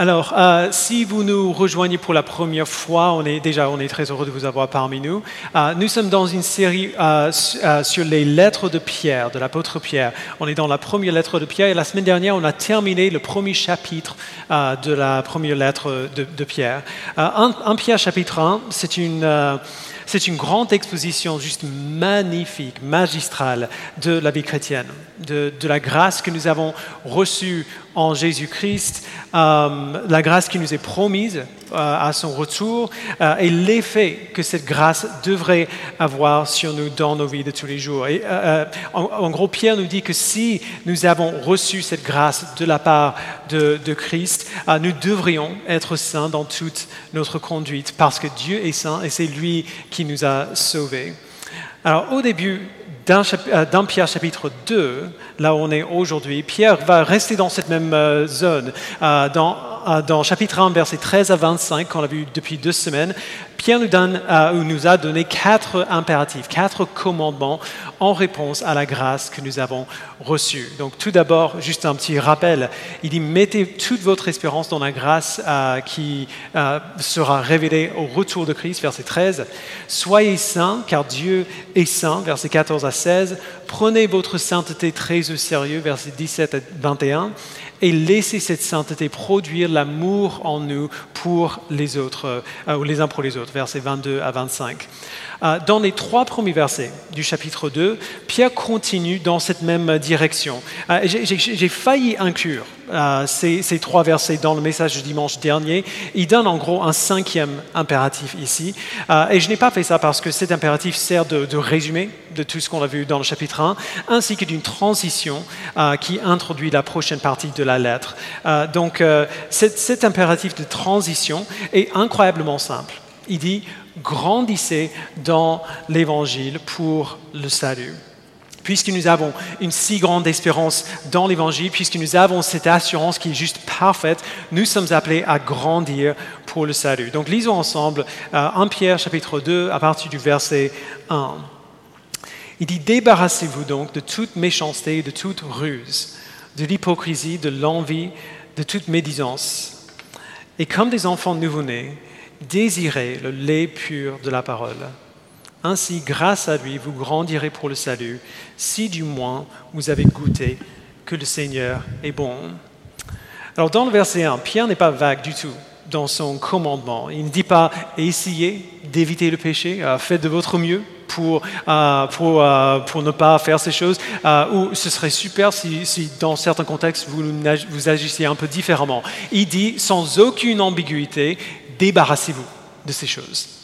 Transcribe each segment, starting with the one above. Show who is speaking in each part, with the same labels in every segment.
Speaker 1: Alors, euh, si vous nous rejoignez pour la première fois, on est déjà on est très heureux de vous avoir parmi nous. Euh, nous sommes dans une série euh, sur les lettres de Pierre, de l'apôtre Pierre. On est dans la première lettre de Pierre et la semaine dernière, on a terminé le premier chapitre de la première lettre de, Pierre. Un, Pierre chapitre 1, c'est une c'est une grande exposition juste magnifique, magistrale de la vie chrétienne, de, la grâce que nous avons reçue en Jésus-Christ, euh, la grâce qui nous est promise euh, à son retour euh, et l'effet que cette grâce devrait avoir sur nous dans nos vies de tous les jours. Et, en, gros, Pierre nous dit que si nous avons reçu cette grâce de la part de, de Christ, nous devrions être saints dans toute notre conduite parce que Dieu est saint et c'est lui qui nous a sauvés. Alors au début euh, dans Pierre chapitre 2, là où on est aujourd'hui, Pierre va rester dans cette même euh, zone. Euh, dans, dans chapitre 1, verset 13 à 25, qu'on a vu depuis deux semaines, Pierre nous, donne, nous a donné quatre impératifs, quatre commandements en réponse à la grâce que nous avons reçue. Donc tout d'abord, juste un petit rappel, il dit mettez toute votre espérance dans la grâce qui sera révélée au retour de Christ, verset 13. Soyez saints, car Dieu est saint, verset 14 à 16. Prenez votre sainteté très au sérieux, verset 17 à 21 et laissez cette sainteté produire l'amour en nous pour les autres, euh, les uns pour les autres, versets 22 à 25. Euh, dans les trois premiers versets du chapitre 2, Pierre continue dans cette même direction. Euh, j'ai failli inclure euh, ces, trois versets dans le message du dimanche dernier. Il donne en gros un cinquième impératif ici. Et je n'ai pas fait ça parce que cet impératif sert de, de résumé de tout ce qu'on a vu dans le chapitre 1, ainsi que d'une transition qui introduit la prochaine partie de la lettre. Donc cet impératif de transition est incroyablement simple. Il dit grandissez dans l'évangile pour le salut. Puisque nous avons une si grande espérance dans l'évangile, puisque nous avons cette assurance qui est juste parfaite, nous sommes appelés à grandir pour le salut. Donc lisons ensemble 1 euh, Pierre chapitre 2 à partir du verset 1. Il dit, débarrassez-vous donc de toute méchanceté, de toute ruse, de l'hypocrisie, de l'envie, de toute médisance. Et comme des enfants nouveau-nés, désirez le lait pur de la parole. Ainsi, grâce à lui, vous grandirez pour le salut, si du moins vous avez goûté que le Seigneur est bon. Alors dans le verset 1, Pierre n'est pas vague du tout dans son commandement. Il ne dit pas essayez d'éviter le péché, euh, faites de votre mieux pour, euh, euh, pour, ne pas faire ces choses, ou ce serait super si, si, dans certains contextes vous, vous agissiez un peu différemment. Il dit sans aucune ambiguïté, débarrassez-vous de ces choses.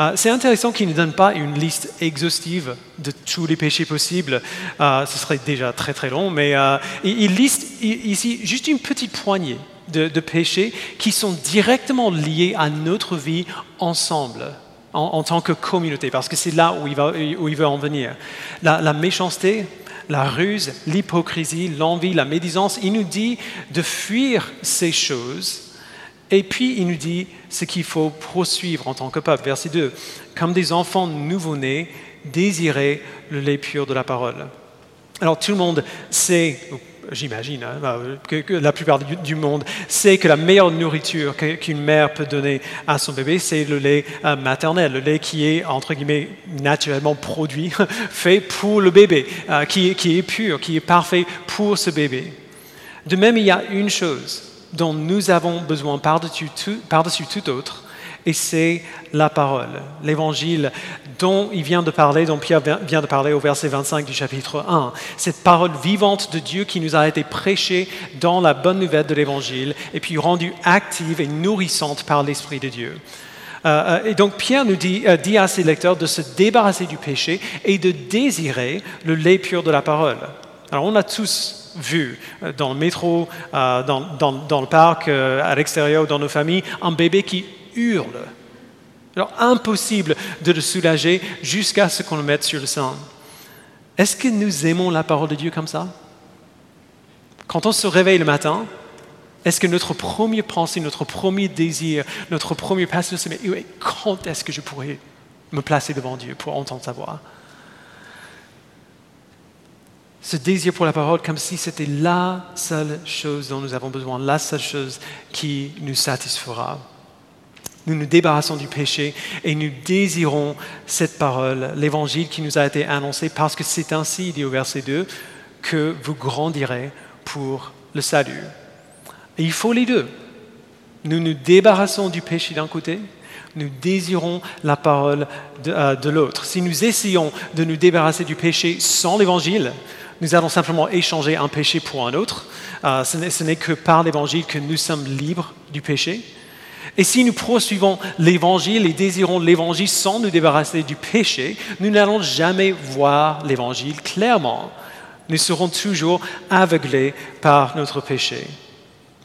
Speaker 1: Euh, c'est intéressant qu'il ne donne pas une liste exhaustive de tous les péchés possibles. Euh, ce serait déjà très très long, mais euh, il, liste ici juste une petite poignée de, péchés qui sont directement liés à notre vie ensemble. En, tant que communauté, parce que c'est là où il, va, où il veut en venir. La, la méchanceté, la ruse, l'hypocrisie, l'envie, la médisance, il nous dit de fuir ces choses et puis il nous dit ce qu'il faut poursuivre en tant que peuple. Verset 2. Comme des enfants nouveau-nés, désirez le lait pur de la parole. Alors tout le monde sait, j'imagine, hein, bah, que, la plupart du, monde sait que la meilleure nourriture qu'une mère peut donner à son bébé, c'est le lait euh, maternel, le lait qui est, entre guillemets, naturellement produit, fait pour le bébé, euh, qui, qui est pur, qui est parfait pour ce bébé. De même, il y a une chose dont nous avons besoin par-dessus tout, autre, et c'est la parole, l'évangile dont il vient de parler, dont Pierre vient de parler au verset 25 du chapitre 1. Cette parole vivante de Dieu qui nous a été prêchée dans la bonne nouvelle de l'évangile et puis rendue active et nourrissante par l'Esprit de Dieu. Euh, euh, et donc Pierre nous dit, euh, dit à ses lecteurs de se débarrasser du péché et de désirer le lait pur de la parole. Alors on a tous vu euh, dans le métro, euh, dans, le parc, euh, à l'extérieur, dans nos familles, un bébé qui hurle. Alors impossible de le soulager jusqu'à ce qu'on le mette sur le sein. Est-ce que nous aimons la parole de Dieu comme ça? Quand on se réveille le matin, est-ce que notre premier pensée, notre premier désir, notre premier passion, c'est mais quand est-ce que je pourrais me placer devant Dieu pour entendre sa voix? Ce désir pour la parole comme si c'était la seule chose dont nous avons besoin, la seule chose qui nous satisfera. Nous nous débarrassons du péché et nous désirons cette parole, l'évangile qui nous a été annoncé, parce que c'est ainsi, dit au verset 2, que vous grandirez pour le salut. Il faut les deux. Nous nous débarrassons du péché d'un côté, nous désirons la parole de, euh, l'autre. Si nous essayons de nous débarrasser du péché sans l'évangile, nous allons simplement échanger un péché pour un autre. Euh, ce n'est que par l'évangile que nous sommes libres du péché. Et si nous poursuivons l'évangile et désirons l'évangile sans nous débarrasser du péché, nous n'allons jamais voir l'évangile clairement. Nous serons toujours aveuglés par notre péché.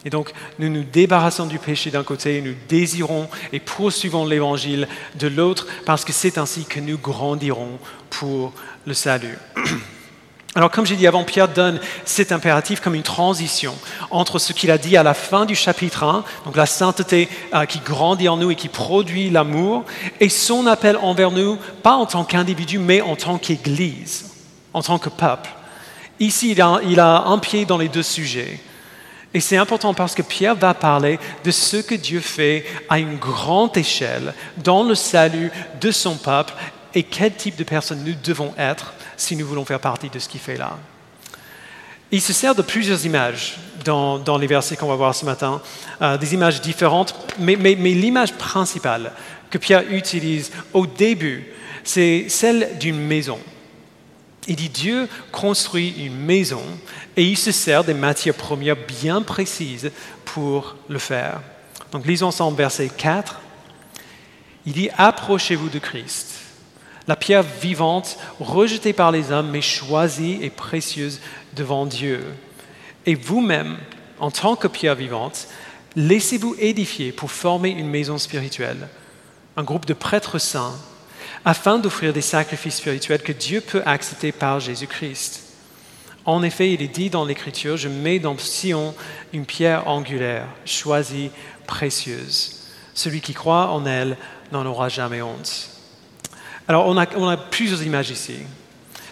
Speaker 1: Et donc, nous nous débarrassons du péché d'un côté, nous désirons et poursuivons l'évangile de l'autre, parce que c'est ainsi que nous grandirons pour le salut. Alors, comme j'ai dit avant, Pierre donne cet impératif comme une transition entre ce qu'il a dit à la fin du chapitre 1, donc la sainteté euh, qui grandit en nous et qui produit l'amour, et son appel envers nous, pas en tant qu'individu, mais en tant qu'Église, en tant que peuple. Ici, il a, il a un pied dans les deux sujets. Et c'est important parce que Pierre va parler de ce que Dieu fait à une grande échelle dans le salut de son peuple et quel type de personnes nous devons être si nous voulons faire partie de ce qu'il fait là. Il se sert de plusieurs images dans, les versets qu'on va voir ce matin, euh, des images différentes, mais, l'image principale que Pierre utilise au début, c'est celle d'une maison. Il dit Dieu construit une maison et il se sert des matières premières bien précises pour le faire. Donc lisons ensemble verset 4. Il dit Approchez-vous de Christ la pierre vivante, rejetée par les hommes, mais choisie et précieuse devant Dieu. Et vous-même, en tant que pierre vivante, laissez-vous édifier pour former une maison spirituelle, un groupe de prêtres saints, afin d'offrir des sacrifices spirituels que Dieu peut accepter par Jésus-Christ. En effet, il est dit dans l'Écriture, je mets dans Sion une pierre angulaire, choisie, précieuse. Celui qui croit en elle n'en aura jamais honte. Alors, on a, plusieurs images ici.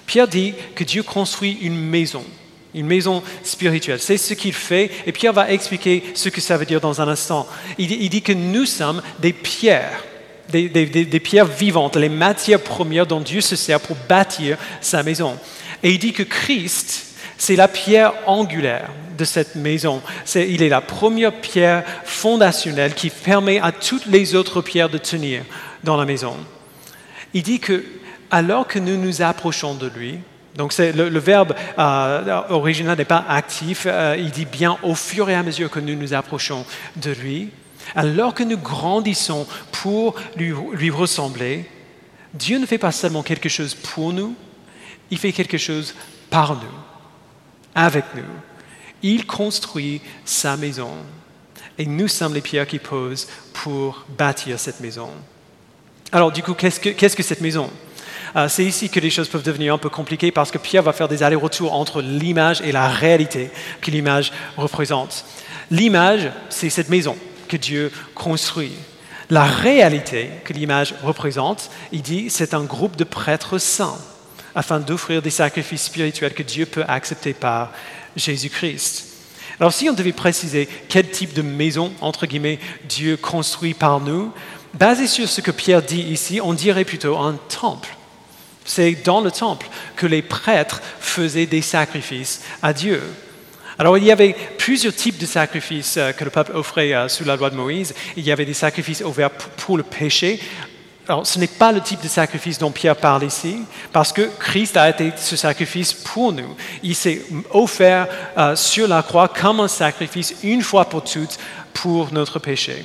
Speaker 1: Pierre dit que Dieu construit une maison, une maison spirituelle. C'est ce qu'il fait, et Pierre va expliquer ce que ça veut dire dans un instant. Il, dit que nous sommes des pierres, des, pierres vivantes, les matières premières dont Dieu se sert pour bâtir sa maison. Et il dit que Christ, c'est la pierre angulaire de cette maison. il est la première pierre fondationnelle qui permet à toutes les autres pierres de tenir dans la maison. Il dit que alors que nous nous approchons de lui, donc le, verbe euh, original n'est pas actif, euh, il dit bien au fur et à mesure que nous nous approchons de lui, alors que nous grandissons pour lui, lui ressembler, Dieu ne fait pas seulement quelque chose pour nous, il fait quelque chose par nous, avec nous. Il construit sa maison et nous sommes les pierres qui posent pour bâtir cette maison. Alors du coup, qu'est-ce que, cette maison? Euh, C'est ici que les choses peuvent devenir un peu compliquées parce que Pierre va faire des allers-retours entre l'image et la réalité que l'image représente. L'image, c'est cette maison que Dieu construit. La réalité que l'image représente, il dit, c'est un groupe de prêtres saints afin d'offrir des sacrifices spirituels que Dieu peut accepter par Jésus-Christ. Alors si on devait préciser quel type de maison, entre guillemets, Dieu construit par nous, basé sur ce que Pierre dit ici, on dirait plutôt un temple. C'est dans le temple que les prêtres faisaient des sacrifices à Dieu. Alors il y avait plusieurs types de sacrifices euh, que le peuple offrait euh, sous la loi de Moïse. Il y avait des sacrifices ouverts pour le péché. Alors ce n'est pas le type de sacrifice dont Pierre parle ici, parce que Christ a été ce sacrifice pour nous. Il s'est offert euh, sur la croix comme un sacrifice une fois pour toutes pour notre péché.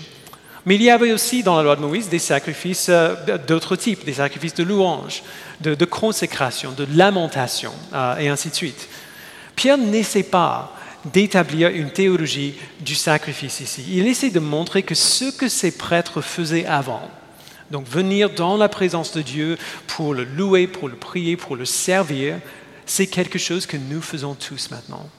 Speaker 1: Mais il y avait aussi dans la loi de Moïse des sacrifices euh, d'autres types, des sacrifices de louange, de, consécration, de lamentation, euh, et ainsi de suite. Pierre n'essaie pas d'établir une théologie du sacrifice ici. Il essaie de montrer que ce que ces prêtres faisaient avant, donc venir dans la présence de Dieu pour le louer, pour le prier, pour le servir, c'est quelque chose que nous faisons tous maintenant.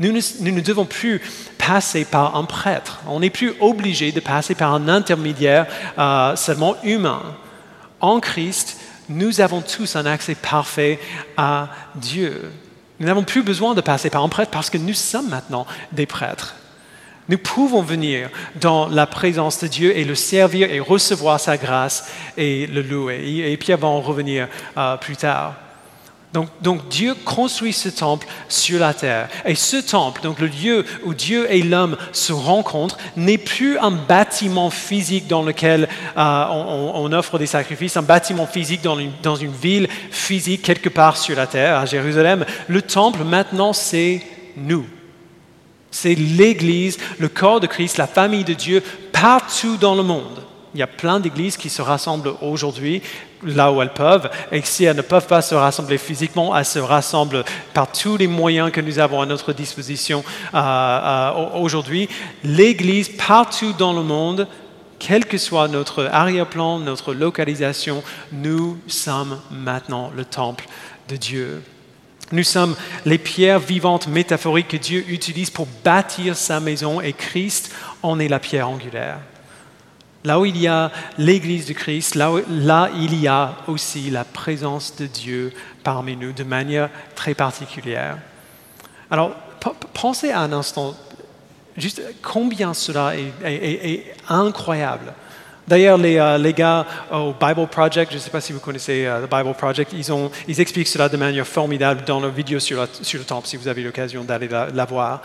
Speaker 1: Nous ne, devons plus passer par un prêtre. On n'est plus obligé de passer par un intermédiaire euh, seulement humain. En Christ, nous avons tous un accès parfait à Dieu. Nous n'avons plus besoin de passer par un prêtre parce que nous sommes maintenant des prêtres. Nous pouvons venir dans la présence de Dieu et le servir et recevoir sa grâce et le louer. Et Pierre va en revenir euh, plus tard. Donc, Dieu construit ce temple sur la terre. Et ce temple, donc le lieu où Dieu et l'homme se rencontrent, n'est plus un bâtiment physique dans lequel euh, on, offre des sacrifices, un bâtiment physique dans une, dans une ville physique quelque part sur la terre, à Jérusalem. Le temple, maintenant, c'est nous. C'est l'Église, le corps de Christ, la famille de Dieu, partout dans le monde. Il y a plein d'églises qui se rassemblent aujourd'hui là où elles peuvent, et si elles ne peuvent pas se rassembler physiquement, elles se rassemblent par tous les moyens que nous avons à notre disposition euh, euh, aujourd'hui. L'Église, partout dans le monde, quel que soit notre arrière-plan, notre localisation, nous sommes maintenant le temple de Dieu. Nous sommes les pierres vivantes métaphoriques que Dieu utilise pour bâtir sa maison et Christ en est la pierre angulaire. Là où il y a l'Église de Christ, là, il y a aussi la présence de Dieu parmi nous de manière très particulière. Alors, pensez un instant, juste combien cela est, incroyable. D'ailleurs, les, euh, les, gars au Bible Project, je ne sais pas si vous connaissez le euh, Bible Project, ils, ils, expliquent cela de manière formidable dans leur vidéo sur, sur le temple, si vous avez l'occasion d'aller la, voir.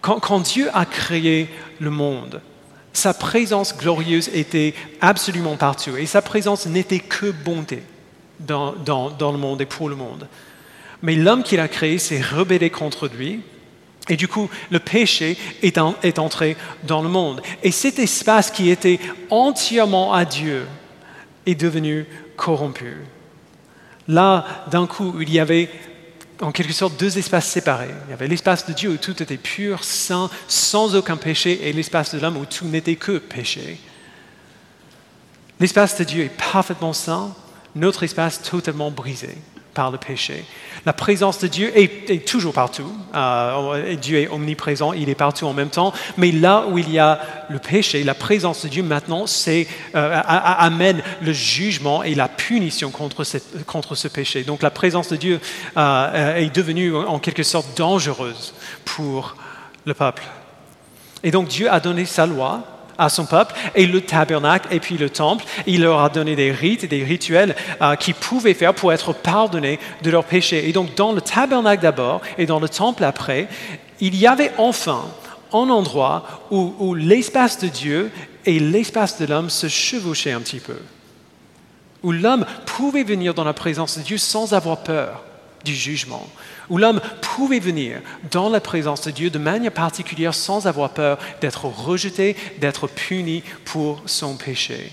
Speaker 1: quand Dieu a créé le monde, sa présence glorieuse était absolument partout. Et sa présence n'était que bonté dans, le monde et pour le monde. Mais l'homme qu'il a créé s'est rebellé contre lui. Et du coup, le péché est, est entré dans le monde. Et cet espace qui était entièrement à Dieu est devenu corrompu. Là, d'un coup, il y avait en quelque sorte deux espaces séparés. Il y avait l'espace de Dieu où tout était pur, saint, sans aucun péché, et l'espace de l'homme où tout n'était que péché. L'espace de Dieu est parfaitement saint, notre espace totalement brisé par le péché. La présence de Dieu est, toujours partout. Euh, Dieu est omniprésent, il est partout en même temps. Mais là où il y a le péché, la présence de Dieu maintenant c'est, euh, amène le jugement et la punition contre, contre, ce péché. Donc la présence de Dieu euh, est devenue en quelque sorte dangereuse pour le peuple. Et donc Dieu a donné sa loi à son peuple, et le tabernacle, et puis le temple. Il leur a donné des rites et des rituels euh, qu'ils pouvaient faire pour être pardonnés de leurs péchés. Et donc dans le tabernacle d'abord, et dans le temple après, il y avait enfin un endroit où, où l'espace de Dieu et l'espace de l'homme se chevauchaient un petit peu. Où l'homme pouvait venir dans la présence de Dieu sans avoir peur du jugement, où l'homme pouvait venir dans la présence de Dieu de manière particulière sans avoir peur d'être rejeté, d'être puni pour son péché.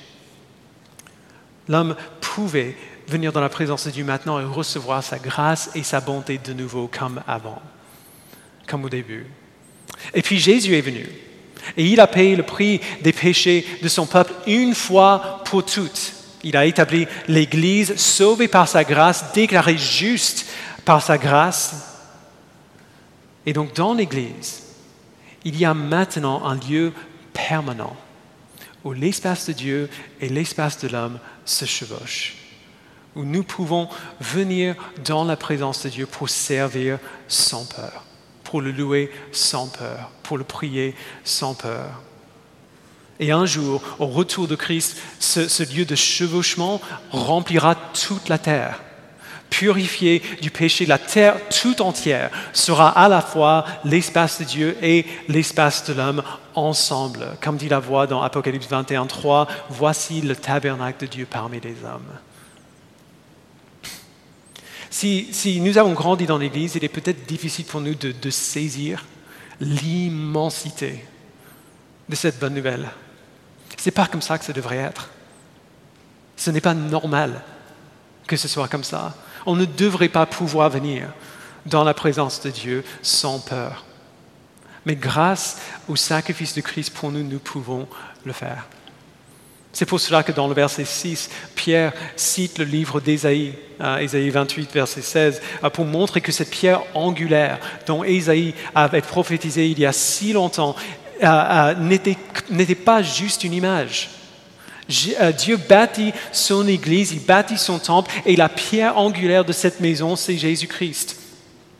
Speaker 1: L'homme pouvait venir dans la présence de Dieu maintenant et recevoir sa grâce et sa bonté de nouveau comme avant, comme au début. Et puis Jésus est venu et il a payé le prix des péchés de son peuple une fois pour toutes. Il a établi l'Église sauvée par sa grâce, déclarée juste par sa grâce. Et donc dans l'Église, il y a maintenant un lieu permanent où l'espace de Dieu et l'espace de l'homme se chevauchent, où nous pouvons venir dans la présence de Dieu pour servir sans peur, pour le louer sans peur, pour le prier sans peur. Et un jour, au retour de Christ, ce, lieu de chevauchement remplira toute la terre purifié du péché, la terre tout entière sera à la fois l'espace de Dieu et l'espace de l'homme ensemble. Comme dit la voix dans Apocalypse 21, 3, voici le tabernacle de Dieu parmi les hommes. Si, nous avons grandi dans l'Église, il est peut-être difficile pour nous de saisir l'immensité de cette bonne nouvelle. Ce n'est pas comme ça que ça devrait être. Ce n'est pas normal que ce soit comme ça. On ne devrait pas pouvoir venir dans la présence de Dieu sans peur. Mais grâce au sacrifice de Christ pour nous, nous pouvons le faire. C'est pour cela que dans le verset 6, Pierre cite le livre d'Ésaïe, Ésaïe 28, verset 16, euh, pour montrer que cette pierre angulaire dont Ésaïe avait prophétisé il y a si longtemps n'était pas juste une image. Euh, Dieu bâtit son Église, il bâtit son temple, et la pierre angulaire de cette maison, c'est Jésus-Christ.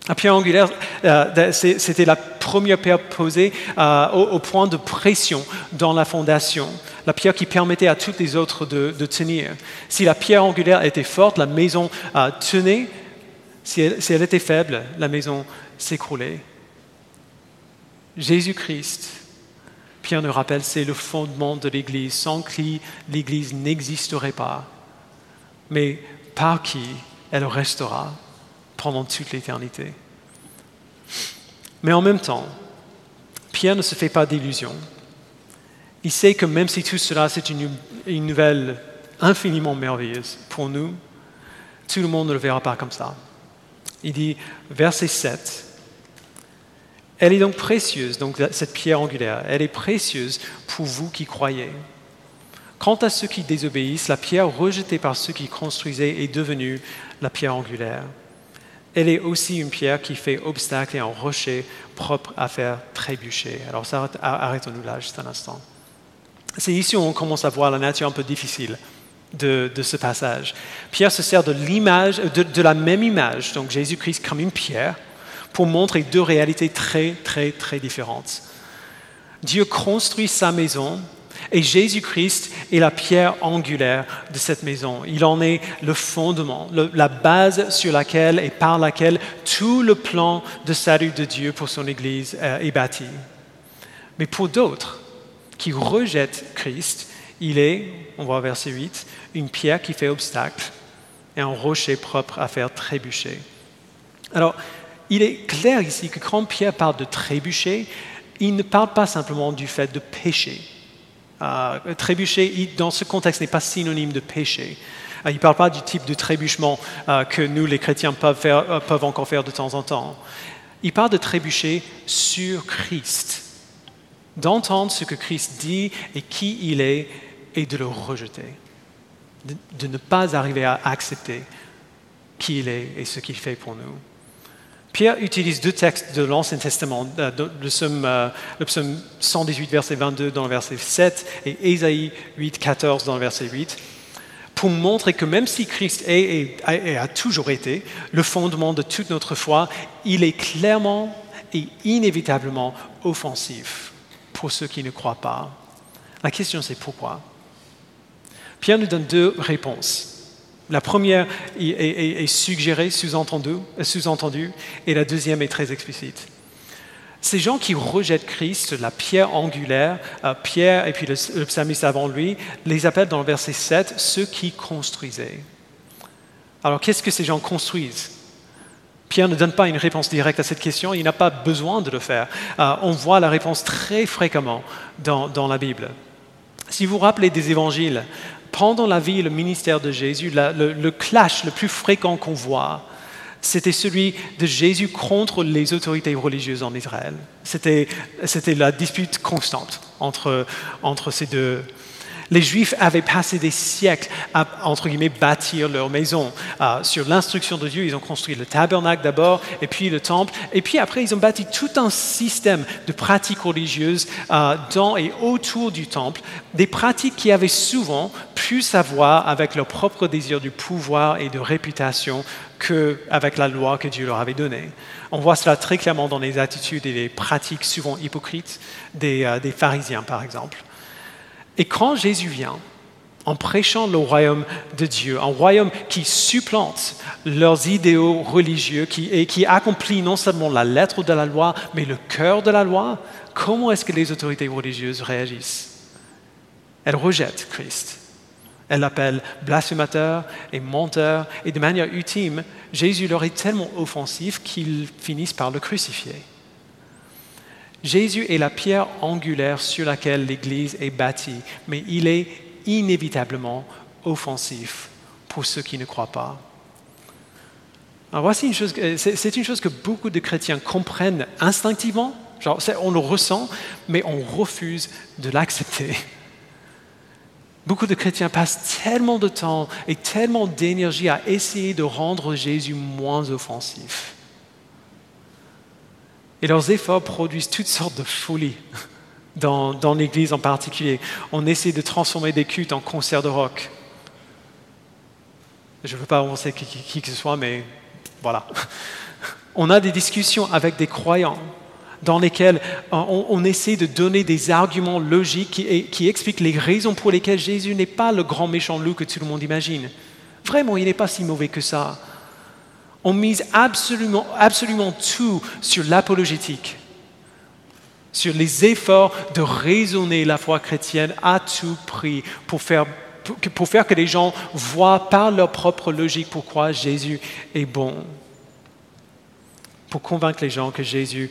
Speaker 1: La pierre angulaire, euh, c'était la première pierre posée euh, au, point de pression dans la fondation, la pierre qui permettait à toutes les autres de, tenir. Si la pierre angulaire était forte, la maison tenait. Si elle, était faible, la maison s'écroulait. Jésus-Christ, Pierre nous rappelle, c'est le fondement de l'Église, sans qui l'Église n'existerait pas, mais par qui elle restera pendant toute l'éternité? Mais en même temps, Pierre ne se fait pas d'illusions. Il sait que même si tout cela, c'est une, une, nouvelle infiniment merveilleuse pour nous, tout le monde ne le verra pas comme ça. Il dit, verset 7, elle est donc précieuse, donc cette pierre angulaire, elle est précieuse pour vous qui croyez. Quant à ceux qui désobéissent, la pierre rejetée par ceux qui construisaient est devenue la pierre angulaire. Elle est aussi une pierre qui fait obstacle et un rocher propre à faire trébucher. Alors arrêtons-nous là juste un instant. C'est ici où on commence à voir la nature un peu difficile de, ce passage. Pierre se sert de l'image, de la même image, donc Jésus-Christ comme une pierre, pour montrer deux réalités très, très, très différentes. Dieu construit sa maison et Jésus-Christ est la pierre angulaire de cette maison. Il en est le fondement, la base sur laquelle et par laquelle tout le plan de salut de Dieu pour son Église euh, est bâti. Mais pour d'autres qui rejettent Christ, il est, on voit verset 8, une pierre qui fait obstacle et un rocher propre à faire trébucher. Alors, il est clair ici que quand Pierre parle de trébucher, il ne parle pas simplement du fait de pécher. Euh, trébucher, dans ce contexte, n'est pas synonyme de péché. Euh, il ne parle pas du type de trébuchement euh, que nous, les chrétiens, peuvent, peuvent encore faire de temps en temps. Il parle de trébucher sur Christ, d'entendre ce que Christ dit et qui il est et de le rejeter, de ne pas arriver à accepter qui il est et ce qu'il fait pour nous. Pierre utilise deux textes de l'Ancien Testament, euh, le psaume, 118, euh, verset 22 dans le verset 7 et Ésaïe 8, 14 dans le verset 8, pour montrer que même si Christ est et a toujours été le fondement de toute notre foi, il est clairement et inévitablement offensif pour ceux qui ne croient pas. La question c'est pourquoi? Pierre nous donne deux réponses. La première est, suggérée, sous-entendue, et la deuxième est très explicite. Ces gens qui rejettent Christ, la pierre angulaire, euh, Pierre et puis le, psalmiste avant lui, les appellent dans le verset 7 ceux qui construisaient. Alors qu'est-ce que ces gens construisent? Pierre ne donne pas une réponse directe à cette question, il n'a pas besoin de le faire. Euh, on voit la réponse très fréquemment dans, dans la Bible. Si vous vous rappelez des évangiles, pendant la vie et le ministère de Jésus, le, clash le plus fréquent qu'on voit, c'était celui de Jésus contre les autorités religieuses en Israël. C'était la dispute constante entre, entre ces deux, les Juifs avaient passé des siècles à, entre guillemets, bâtir leur maison. Euh, sur l'instruction de Dieu, ils ont construit le tabernacle d'abord, et puis le temple, et puis après, ils ont bâti tout un système de pratiques religieuses euh, dans et autour du temple, des pratiques qui avaient souvent plus à voir avec leur propre désir du pouvoir et de réputation qu'avec la loi que Dieu leur avait donnée. On voit cela très clairement dans les attitudes et les pratiques souvent hypocrites des, euh, des pharisiens, par exemple. Et quand Jésus vient, en prêchant le royaume de Dieu, un royaume qui supplante leurs idéaux religieux et qui accomplit non seulement la lettre de la loi, mais le cœur de la loi, comment est-ce que les autorités religieuses réagissent? Elles rejettent Christ. Elles l'appellent blasphémateur et menteur, et de manière ultime, Jésus leur est tellement offensif qu'ils finissent par le crucifier. Jésus est la pierre angulaire sur laquelle l'Église est bâtie, mais il est inévitablement offensif pour ceux qui ne croient pas. Voici une chose, c'est une chose que beaucoup de chrétiens comprennent instinctivement, on le ressent, mais on refuse de l'accepter. Beaucoup de chrétiens passent tellement de temps et tellement d'énergie à essayer de rendre Jésus moins offensif. Et leurs efforts produisent toutes sortes de folies. dans, l'Église en particulier. On essaie de transformer des cultes en concerts de rock. Je ne veux pas avancer qui, que ce soit, mais voilà. On a des discussions avec des croyants dans lesquelles on, essaie de donner des arguments logiques qui, qui, expliquent les raisons pour lesquelles Jésus n'est pas le grand méchant loup que tout le monde imagine. Vraiment, il n'est pas si mauvais que ça. On mise absolument, absolument tout sur l'apologétique sur les efforts de raisonner la foi chrétienne à tout prix pour faire, pour faire que les gens voient par leur propre logique pourquoi Jésus est bon. Pour convaincre les gens que Jésus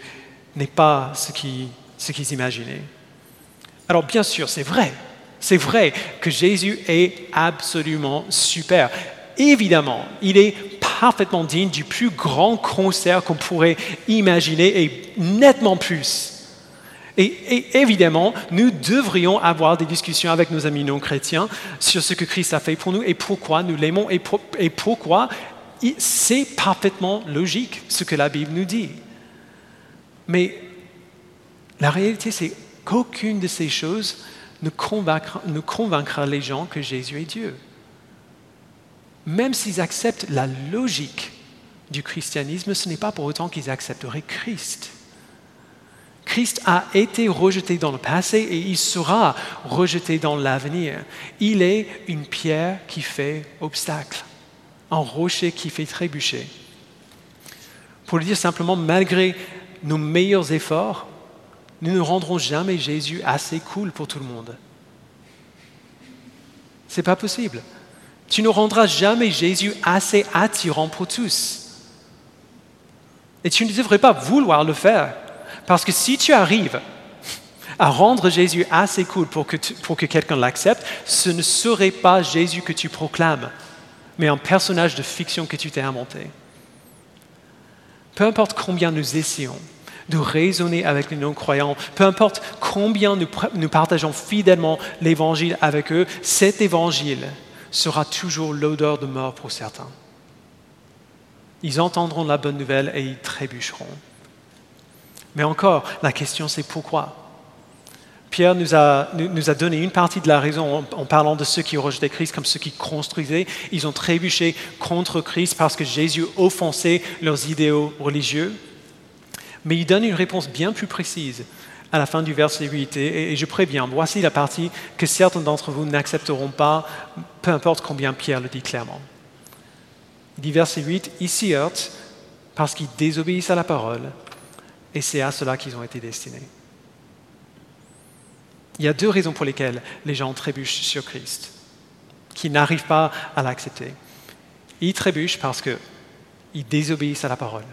Speaker 1: n'est pas ce qu'ils, ce imaginaient. Alors bien sûr, c'est vrai. C'est vrai que Jésus est absolument super. Évidemment, il est parfaitement digne du plus grand concert qu'on pourrait imaginer et nettement plus. Et, évidemment, nous devrions avoir des discussions avec nos amis non chrétiens sur ce que Christ a fait pour nous et pourquoi nous l'aimons et, pourquoi c'est parfaitement logique ce que la Bible nous dit. Mais la réalité, c'est qu'aucune de ces choses ne convaincra les gens que Jésus est Dieu. Même s'ils acceptent la logique du christianisme, ce n'est pas pour autant qu'ils accepteraient Christ. Christ a été rejeté dans le passé et il sera rejeté dans l'avenir. Il est une pierre qui fait obstacle, un rocher qui fait trébucher. Pour le dire simplement, malgré nos meilleurs efforts, nous ne rendrons jamais Jésus assez cool pour tout le monde. Ce n'est pas possible. Tu ne rendras jamais Jésus assez attirant pour tous. Et tu ne devrais pas vouloir le faire. Parce que si tu arrives à rendre Jésus assez cool pour que, pour que quelqu'un l'accepte, ce ne serait pas Jésus que tu proclames, mais un personnage de fiction que tu t'es inventé. Peu importe combien nous essayons de raisonner avec les non-croyants, peu importe combien nous, nous partageons fidèlement l'évangile avec eux, cet évangile sera toujours l'odeur de mort pour certains. Ils entendront la bonne nouvelle et ils trébucheront. Mais encore, la question c'est pourquoi? Pierre nous a, donné une partie de la raison en, parlant de ceux qui rejetaient Christ comme ceux qui construisaient. Ils ont trébuché contre Christ parce que Jésus offensait leurs idéaux religieux. Mais il donne une réponse bien plus précise à la fin du verset 8. Et, je préviens, voici la partie que certains d'entre vous n'accepteront pas, peu importe combien Pierre le dit clairement. Il dit verset 8, ils s'y heurtent parce qu'ils désobéissent à la parole et c'est à cela qu'ils ont été destinés. Il y a deux raisons pour lesquelles les gens trébuchent sur Christ, qui n'arrivent pas à l'accepter. Ils trébuchent parce qu'ils désobéissent à la parole.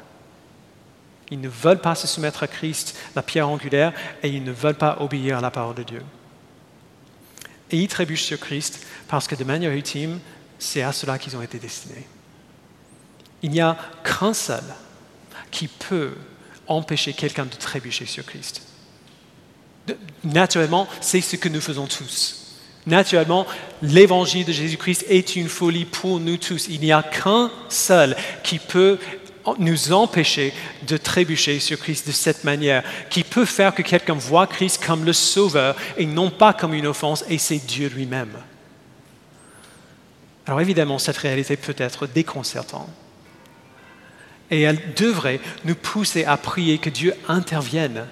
Speaker 1: Ils ne veulent pas se soumettre à Christ, la pierre angulaire, et ils ne veulent pas obéir à la parole de Dieu. Et ils trébuchent sur Christ parce que de manière ultime, c'est à cela qu'ils ont été destinés. Il n'y a qu'un seul qui peut empêcher quelqu'un de trébucher sur Christ. Naturellement, c'est ce que nous faisons tous. Naturellement, l'évangile de Jésus-Christ est une folie pour nous tous. Il n'y a qu'un seul qui peut nous empêcher de trébucher sur Christ de cette manière, qui peut faire que quelqu'un voit Christ comme le Sauveur et non pas comme une offense, et c'est Dieu lui-même. Alors évidemment, cette réalité peut être déconcertante. Et elle devrait nous pousser à prier que Dieu intervienne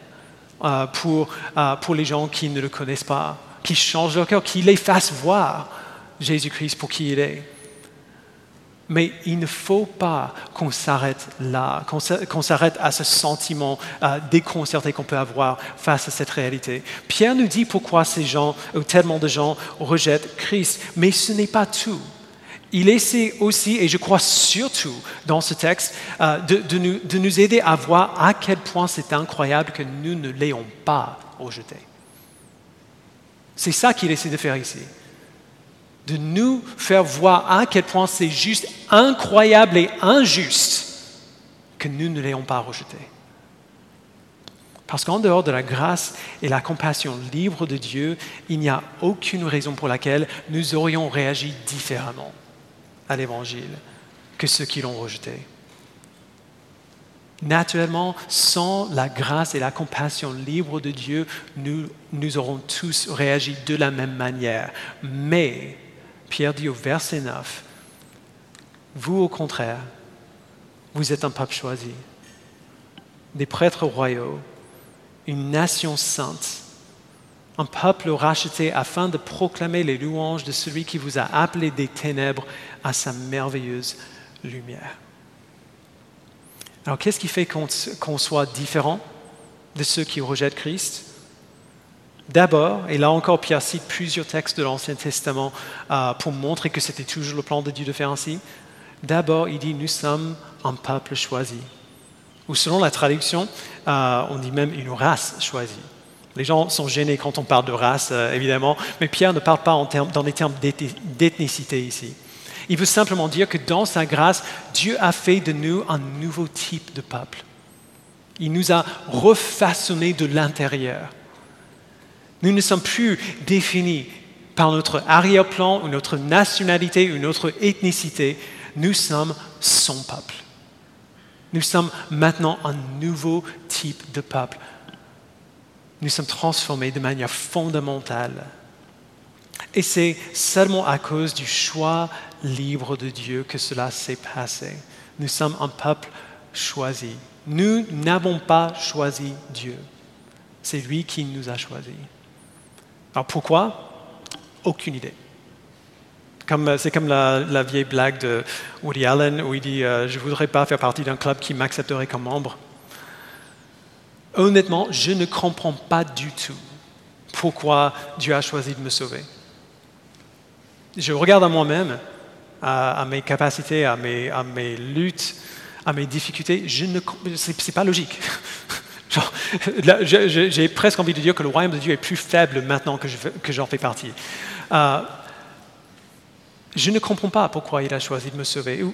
Speaker 1: euh, pour, euh, pour les gens qui ne le connaissent pas, qui changent leur cœur, qui les fassent voir Jésus-Christ pour qui il est. Mais il ne faut pas qu'on s'arrête là, qu'on s'arrête à ce sentiment euh, déconcerté qu'on peut avoir face à cette réalité. Pierre nous dit pourquoi ces gens, ou tellement de gens, rejettent Christ, mais ce n'est pas tout il essaie aussi, et je crois surtout dans ce texte, euh, de, nous, aider à voir à quel point c'est incroyable que nous ne l'ayons pas rejeté. C'est ça qu'il essaie de faire ici. De nous faire voir à quel point c'est juste incroyable et injuste que nous ne l'ayons pas rejeté. Parce qu'en dehors de la grâce et la compassion libre de Dieu, il n'y a aucune raison pour laquelle nous aurions réagi différemment à l'Évangile que ceux qui l'ont rejeté. Naturellement, sans la grâce et la compassion libre de Dieu, nous, nous aurons tous réagi de la même manière. Mais, Pierre dit au verset 9, vous au contraire, vous êtes un peuple choisi, des prêtres royaux, une nation sainte, un peuple racheté afin de proclamer les louanges de celui qui vous a appelé des ténèbres à sa merveilleuse lumière. Alors qu'est-ce qui fait qu'on soit différent de ceux qui rejettent Christ? D'abord, et là encore Pierre cite plusieurs textes de l'Ancien Testament euh, pour montrer que c'était toujours le plan de Dieu de faire ainsi, d'abord il dit nous sommes un peuple choisi. Ou selon la traduction, euh, on dit même une race choisie. Les gens sont gênés quand on parle de race, euh, évidemment, mais Pierre ne parle pas dans les termes d'ethnicité ici. Il veut simplement dire que dans sa grâce, Dieu a fait de nous un nouveau type de peuple. Il nous a refaçonnés de l'intérieur. Nous ne sommes plus définis par notre arrière-plan ou notre nationalité ou notre ethnicité. Nous sommes son peuple. Nous sommes maintenant un nouveau type de peuple. Nous sommes transformés de manière fondamentale. Et c'est seulement à cause du choix libre de Dieu que cela s'est passé. Nous sommes un peuple choisi. Nous n'avons pas choisi Dieu. C'est lui qui nous a choisis. Alors pourquoi? Aucune idée. c'est comme la, vieille blague de Woody Allen où il dit euh, Je ne voudrais pas faire partie d'un club qui m'accepterait comme membre. Honnêtement, je ne comprends pas du tout pourquoi Dieu a choisi de me sauver. Je regarde à moi-même à, mes capacités, à mes, à mes, luttes, à mes difficultés, ce n'est pas logique. J'ai presque envie de dire que le royaume de Dieu est plus faible maintenant que j'en fais partie. Euh, je ne comprends pas pourquoi il a choisi de me sauver.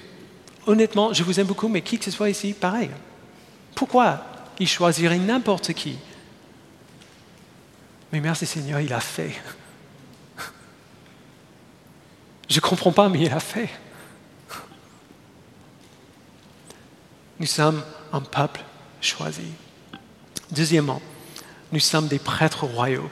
Speaker 1: Honnêtement, je vous aime beaucoup, mais qui que ce soit ici, pareil. Pourquoi il choisirait n'importe qui? Mais merci Seigneur, il a fait. Je ne comprends pas, mais il a fait. Nous sommes un peuple choisi. Deuxièmement, nous sommes des prêtres royaux.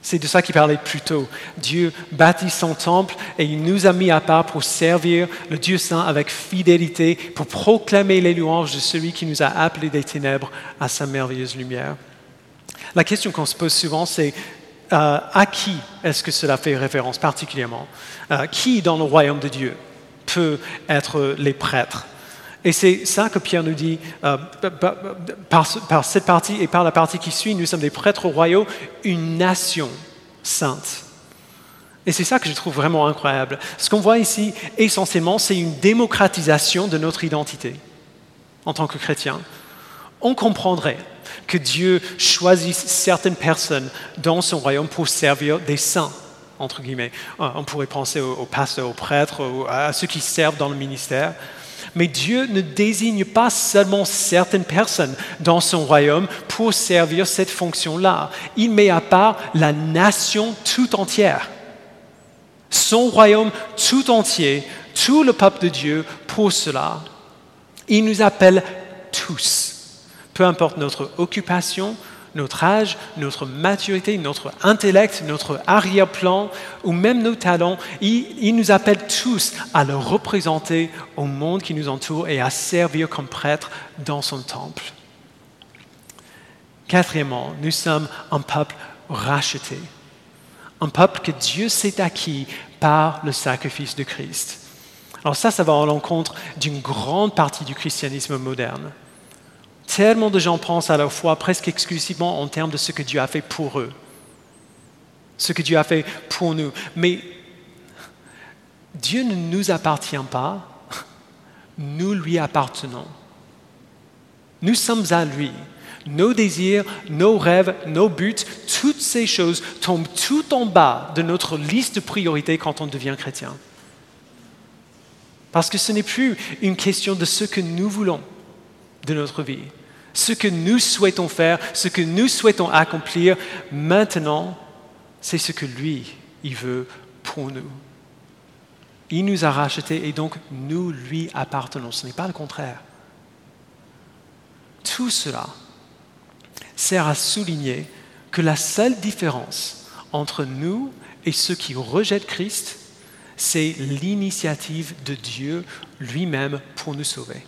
Speaker 1: C'est de ça qu'il parlait plus tôt. Dieu bâtit son temple et il nous a mis à part pour servir le Dieu saint avec fidélité, pour proclamer les louanges de celui qui nous a appelés des ténèbres à sa merveilleuse lumière. La question qu'on se pose souvent, c'est euh, à qui est-ce que cela fait référence particulièrement? Euh, Qui dans le royaume de Dieu peut être les prêtres? Et c'est ça que Pierre nous dit euh, par, cette partie et par la partie qui suit, nous sommes des prêtres royaux, une nation sainte. Et c'est ça que je trouve vraiment incroyable. Ce qu'on voit ici, essentiellement, c'est une démocratisation de notre identité en tant que chrétien. On comprendrait que Dieu choisisse certaines personnes dans son royaume pour servir des saints, entre guillemets. Euh, on pourrait penser aux, pasteurs, aux prêtres, à ceux qui servent dans le ministère. Mais Dieu ne désigne pas seulement certaines personnes dans son royaume pour servir cette fonction-là. Il met à part la nation tout entière. Son royaume tout entier, tout le peuple de Dieu pour cela. Il nous appelle tous peu importe notre occupation, notre âge, notre maturité, notre intellect, notre arrière-plan ou même nos talents, il, nous appelle tous à le représenter au monde qui nous entoure et à servir comme prêtre dans son temple. Quatrièmement, nous sommes un peuple racheté, un peuple que Dieu s'est acquis par le sacrifice de Christ. Alors ça, ça va à l'encontre d'une grande partie du christianisme moderne. Tellement de gens pensent à la foi presque exclusivement en termes de ce que Dieu a fait pour eux, ce que Dieu a fait pour nous. Mais Dieu ne nous appartient pas, nous lui appartenons. Nous sommes à lui. Nos désirs, nos rêves, nos buts, toutes ces choses tombent tout en bas de notre liste de priorités quand on devient chrétien. Parce que ce n'est plus une question de ce que nous voulons de notre vie, ce que nous souhaitons faire, ce que nous souhaitons accomplir maintenant, c'est ce que lui, il veut pour nous. Il nous a rachetés et donc nous lui appartenons. Ce n'est pas le contraire. Tout cela sert à souligner que la seule différence entre nous et ceux qui rejettent Christ, c'est l'initiative de Dieu lui-même pour nous sauver,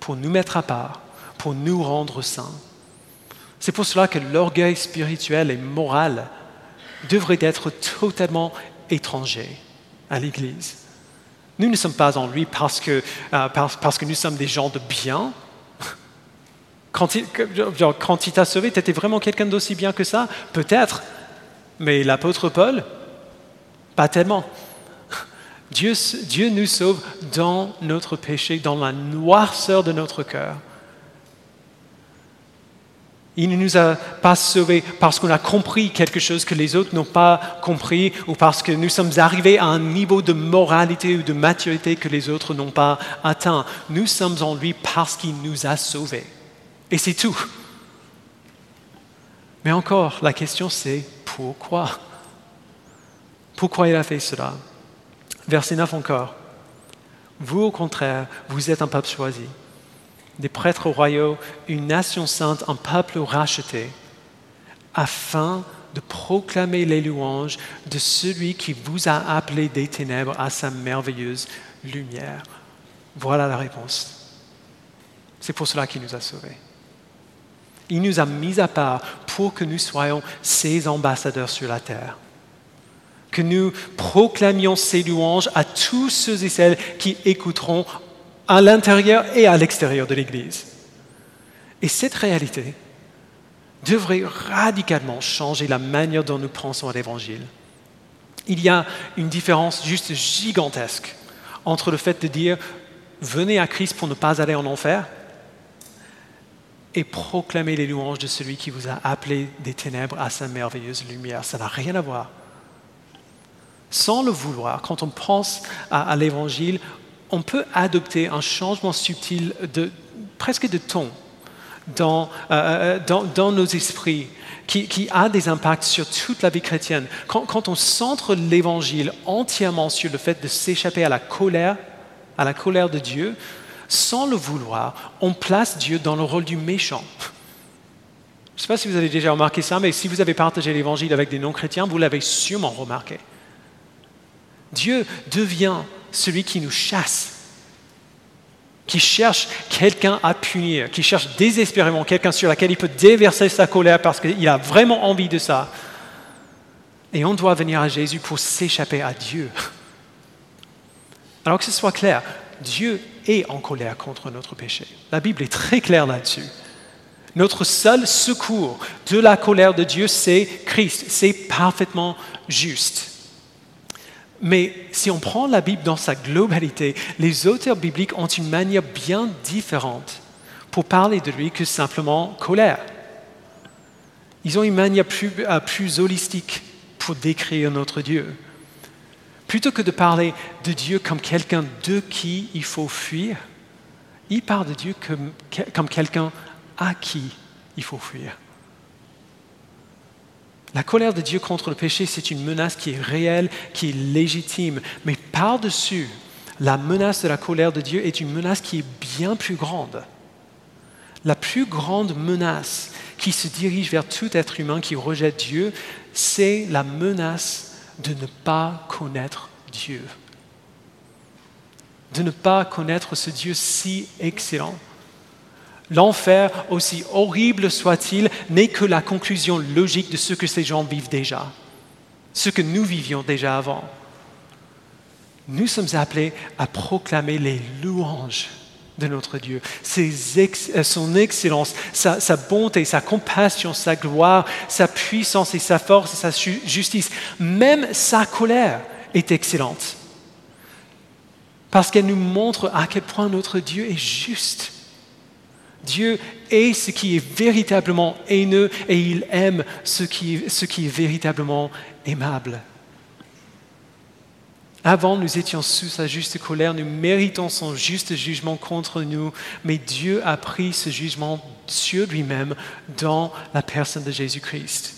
Speaker 1: pour nous mettre à part, pour nous rendre saints. C'est pour cela que l'orgueil spirituel et moral devrait être totalement étranger à l'Église. Nous ne sommes pas en lui parce que, euh, parce, que nous sommes des gens de bien. Quand il, quand il t'a sauvé, tu étais vraiment quelqu'un d'aussi bien que ça? Peut-être. Mais l'apôtre Paul, pas tellement. Dieu, Dieu nous sauve dans notre péché, dans la noirceur de notre cœur. Il ne nous a pas sauvés parce qu'on a compris quelque chose que les autres n'ont pas compris ou parce que nous sommes arrivés à un niveau de moralité ou de maturité que les autres n'ont pas atteint. Nous sommes en lui parce qu'il nous a sauvés. Et c'est tout. Mais encore, la question c'est pourquoi? Pourquoi il a fait cela? Verset 9 encore. Vous, au contraire, vous êtes un peuple choisi des prêtres royaux, une nation sainte, un peuple racheté, afin de proclamer les louanges de celui qui vous a appelé des ténèbres à sa merveilleuse lumière. Voilà la réponse. C'est pour cela qu'il nous a sauvés. Il nous a mis à part pour que nous soyons ses ambassadeurs sur la terre. Que nous proclamions ses louanges à tous ceux et celles qui écouteront à l'intérieur et à l'extérieur de l'Église. Et cette réalité devrait radicalement changer la manière dont nous pensons à l'Évangile. Il y a une différence juste gigantesque entre le fait de dire venez à Christ pour ne pas aller en enfer et proclamer les louanges de celui qui vous a appelé des ténèbres à sa merveilleuse lumière. Ça n'a rien à voir. Sans le vouloir, quand on pense à, l'Évangile, on peut adopter un changement subtil de presque de ton dans, euh, euh, nos esprits qui, a des impacts sur toute la vie chrétienne. Quand, on centre l'évangile entièrement sur le fait de s'échapper à la colère, à la colère de Dieu, sans le vouloir, on place Dieu dans le rôle du méchant. Je ne sais pas si vous avez déjà remarqué ça, mais si vous avez partagé l'évangile avec des non-chrétiens, vous l'avez sûrement remarqué. Dieu devient celui qui nous chasse, qui cherche quelqu'un à punir, qui cherche désespérément quelqu'un sur lequel il peut déverser sa colère parce qu'il a vraiment envie de ça. Et on doit venir à Jésus pour s'échapper à Dieu. Alors que ce soit clair, Dieu est en colère contre notre péché. La Bible est très claire là-dessus. Notre seul secours de la colère de Dieu, c'est Christ. C'est parfaitement juste. Mais si on prend la Bible dans sa globalité, les auteurs bibliques ont une manière bien différente pour parler de lui que simplement colère. Ils ont une manière plus, euh, holistique pour décrire notre Dieu. Plutôt que de parler de Dieu comme quelqu'un de qui il faut fuir, ils parlent de Dieu comme quelqu'un à qui il faut fuir. La colère de Dieu contre le péché, c'est une menace qui est réelle, qui est légitime. Mais par-dessus, la menace de la colère de Dieu est une menace qui est bien plus grande. La plus grande menace qui se dirige vers tout être humain qui rejette Dieu, c'est la menace de ne pas connaître Dieu. De ne pas connaître ce Dieu si excellent L'enfer, aussi horrible soit-il, n'est que la conclusion logique de ce que ces gens vivent déjà, ce que nous vivions déjà avant. Nous sommes appelés à proclamer les louanges de notre Dieu, euh, son excellence, sa, sa, bonté, sa compassion, sa gloire, sa puissance et sa force et sa justice. Même sa colère est excellente. Parce qu'elle nous montre à quel point notre Dieu est juste Dieu est ce qui est véritablement haineux et il aime ce qui, est véritablement aimable. Avant, nous étions sous sa juste colère, nous méritons son juste jugement contre nous, mais Dieu a pris ce jugement sur lui-même dans la personne de Jésus-Christ.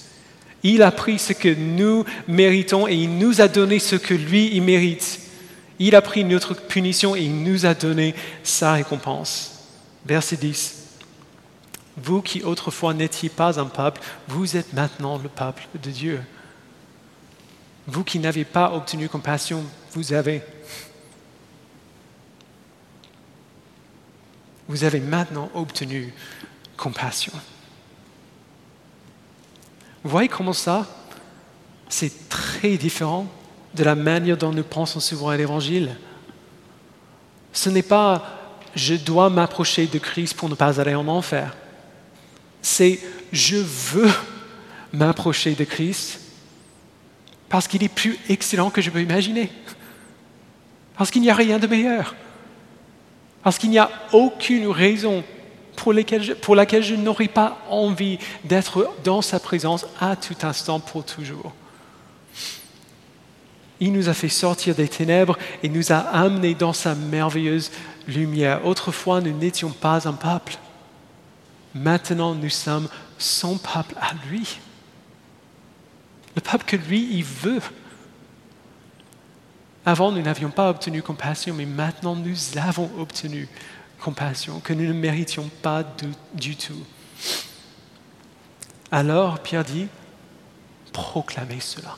Speaker 1: Il a pris ce que nous méritons et il nous a donné ce que lui, il mérite. Il a pris notre punition et il nous a donné sa récompense. Verset 10. Vous qui autrefois n'étiez pas un peuple, vous êtes maintenant le peuple de Dieu. Vous qui n'avez pas obtenu compassion, vous avez. Vous avez maintenant obtenu compassion. Vous voyez comment ça, c'est très différent de la manière dont nous pensons souvent à l'Évangile. Ce n'est pas je dois m'approcher de Christ pour ne pas aller en enfer c'est je veux m'approcher de Christ parce qu'il est plus excellent que je peux imaginer. Parce qu'il n'y a rien de meilleur. Parce qu'il n'y a aucune raison pour, laquelle je n'aurais pas envie d'être dans sa présence à tout instant pour toujours. Il nous a fait sortir des ténèbres et nous a amenés dans sa merveilleuse lumière. Autrefois, nous n'étions pas un peuple. Maintenant, nous sommes son peuple à lui. Le peuple que lui, il veut. Avant, nous n'avions pas obtenu compassion, mais maintenant, nous avons obtenu compassion que nous ne méritions pas du, du tout. Alors, Pierre dit, proclamez cela.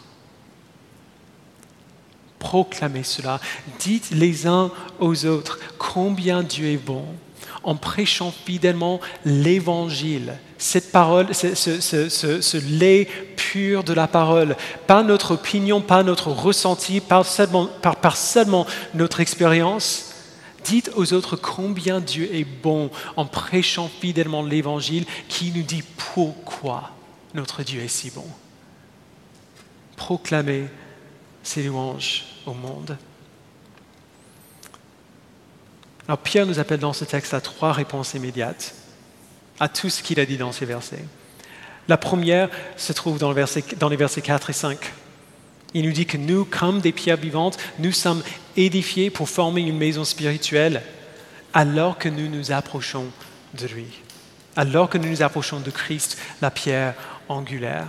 Speaker 1: Proclamez cela. Dites les uns aux autres combien Dieu est bon en prêchant fidèlement l'évangile, cette parole, ce, lait pur de la parole, pas notre opinion, pas notre ressenti, pas seulement, seulement notre expérience. Dites aux autres combien Dieu est bon en prêchant fidèlement l'évangile qui nous dit pourquoi notre Dieu est si bon. Proclamez ses louanges au monde. Alors Pierre nous appelle dans ce texte à trois réponses immédiates à tout ce qu'il a dit dans ces versets. La première se trouve dans, dans les versets 4 et 5. Il nous dit que nous, comme des pierres vivantes, nous sommes édifiés pour former une maison spirituelle alors que nous nous approchons de lui, alors que nous nous approchons de Christ, la pierre angulaire.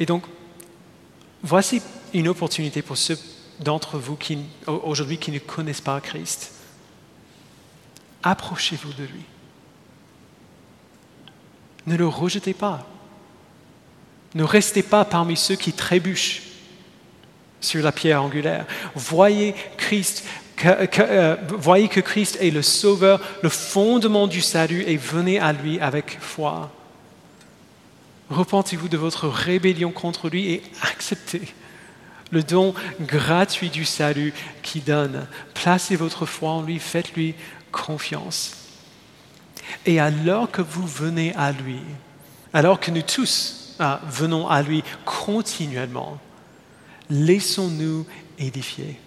Speaker 1: Et donc, voici une opportunité pour ceux d'entre vous qui, aujourd'hui qui ne connaissent pas Christ approchez-vous de lui. Ne le rejetez pas. Ne restez pas parmi ceux qui trébuchent sur la pierre angulaire. Voyez Christ euh, voyez que Christ est le sauveur, le fondement du salut et venez à lui avec foi. Repentez-vous de votre rébellion contre lui et acceptez le don gratuit du salut qui donne. Placez votre foi en lui, faites-lui confiance. Et alors que vous venez à lui, alors que nous tous ah, venons à lui continuellement, laissons-nous édifier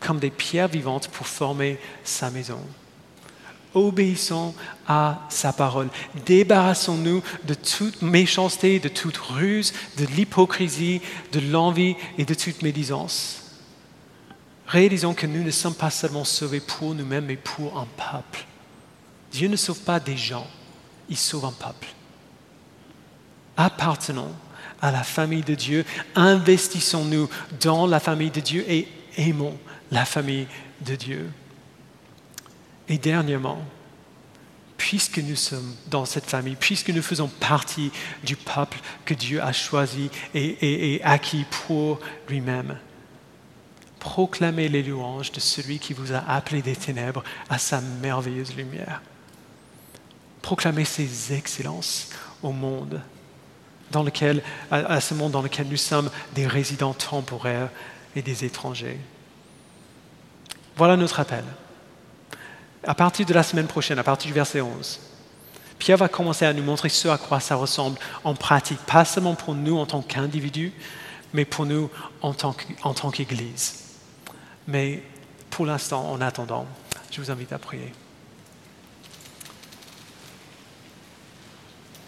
Speaker 1: comme des pierres vivantes pour former sa maison. Obéissons à sa parole. Débarrassons-nous de toute méchanceté, de toute ruse, de l'hypocrisie, de l'envie et de toute médisance réalisons que nous ne sommes pas seulement sauvés pour nous-mêmes, mais pour un peuple. Dieu ne sauve pas des gens, il sauve un peuple. Appartenons à la famille de Dieu, investissons-nous dans la famille de Dieu et aimons la famille de Dieu. Et dernièrement, puisque nous sommes dans cette famille, puisque nous faisons partie du peuple que Dieu a choisi et, et acquis pour lui-même, proclamez les louanges de celui qui vous a appelé des ténèbres à sa merveilleuse lumière. Proclamez ses excellences au monde, dans lequel, à, ce monde dans lequel nous sommes des résidents temporaires et des étrangers. Voilà notre appel. À partir de la semaine prochaine, à partir du verset 11, Pierre va commencer à nous montrer ce à quoi ça ressemble en pratique, pas seulement pour nous en tant qu'individus, mais pour nous en tant qu'Église. Mais pour l'instant, en attendant, je vous invite à prier.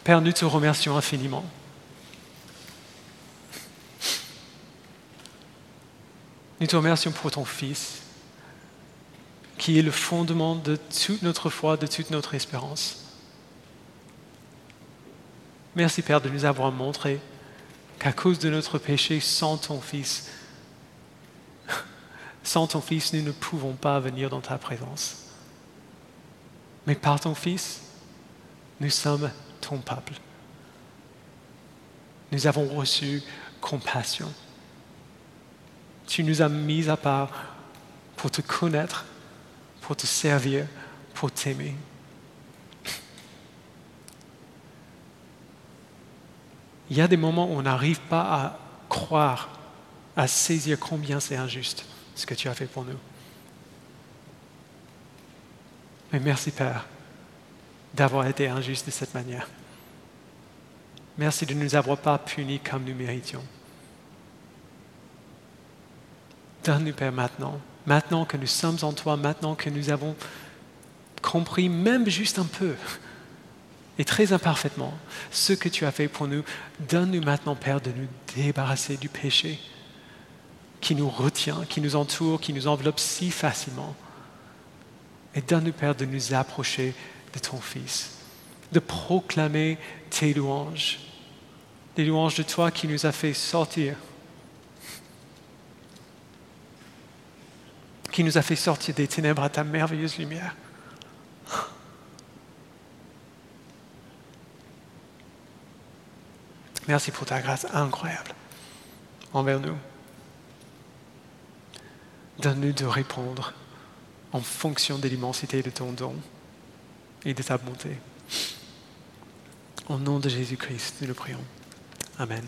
Speaker 1: Père, nous te remercions infiniment. Nous te remercions pour ton Fils, qui est le fondement de toute notre foi, de toute notre espérance. Merci Père de nous avoir montré qu'à cause de notre péché, sans ton Fils, sans ton Fils, nous ne pouvons pas venir dans ta présence. Mais par ton Fils, nous sommes ton peuple. Nous avons reçu compassion. Tu nous as mis à part pour te connaître, pour te servir, pour t'aimer. Il y a des moments où on n'arrive pas à croire, à saisir combien c'est injuste ce que tu as fait pour nous. Mais merci Père d'avoir été injuste de cette manière. Merci de ne nous avoir pas punis comme nous méritions. Donne-nous, Père, maintenant, maintenant que nous sommes en toi, maintenant que nous avons compris, même juste un peu, et très imparfaitement, ce que tu as fait pour nous, donne-nous maintenant, Père, de nous débarrasser du péché qui nous retient, qui nous entoure, qui nous enveloppe si facilement. Et donne-nous, Père, de nous approcher de ton Fils, de proclamer tes louanges, les louanges de toi qui nous a fait sortir, qui nous a fait sortir des ténèbres à ta merveilleuse lumière. Merci pour ta grâce incroyable envers nous. Donne-nous de répondre en fonction de l'immensité de ton don et de ta bonté. Au nom de Jésus-Christ, nous le prions. Amen.